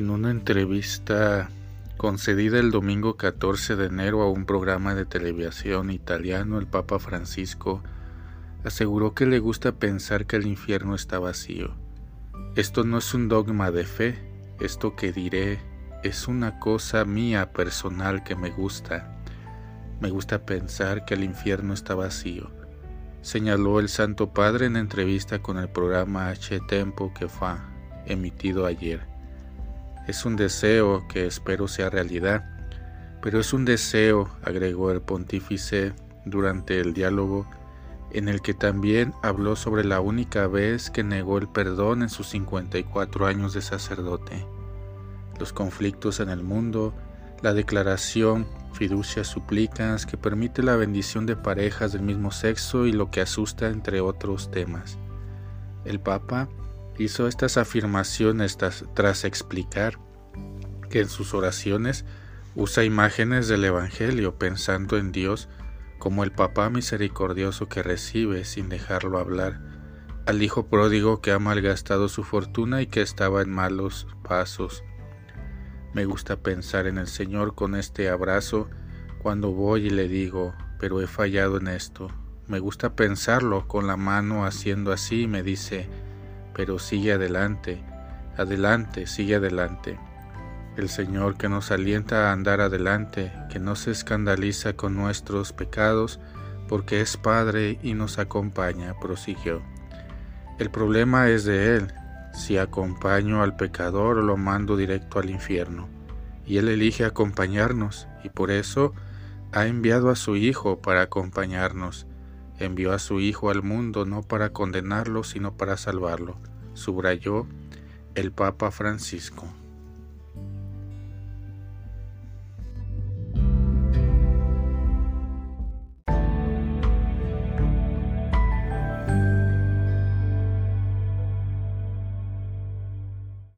En una entrevista concedida el domingo 14 de enero a un programa de televisión italiano, el Papa Francisco aseguró que le gusta pensar que el infierno está vacío. Esto no es un dogma de fe, esto que diré es una cosa mía personal que me gusta. Me gusta pensar que el infierno está vacío, señaló el Santo Padre en entrevista con el programa H Tempo que fue emitido ayer. Es un deseo que espero sea realidad, pero es un deseo, agregó el pontífice durante el diálogo, en el que también habló sobre la única vez que negó el perdón en sus 54 años de sacerdote. Los conflictos en el mundo, la declaración fiducia suplicas que permite la bendición de parejas del mismo sexo y lo que asusta entre otros temas. El Papa hizo estas afirmaciones tras, explicar que en sus oraciones usa imágenes del Evangelio pensando en Dios como el papá misericordioso que recibe sin dejarlo hablar, al hijo pródigo que ha malgastado su fortuna y que estaba en malos pasos. Me gusta pensar en el Señor con este abrazo cuando voy y le digo, pero he fallado en esto. Me gusta pensarlo con la mano haciendo así y me dice, pero sigue adelante, adelante, sigue adelante. El Señor que nos alienta a andar adelante, que no se escandaliza con nuestros pecados, porque es Padre y nos acompaña, prosiguió. El problema es de Él, si acompaño al pecador o lo mando directo al infierno. Y Él elige acompañarnos, y por eso ha enviado a su Hijo para acompañarnos envió a su Hijo al mundo no para condenarlo, sino para salvarlo, subrayó el Papa Francisco.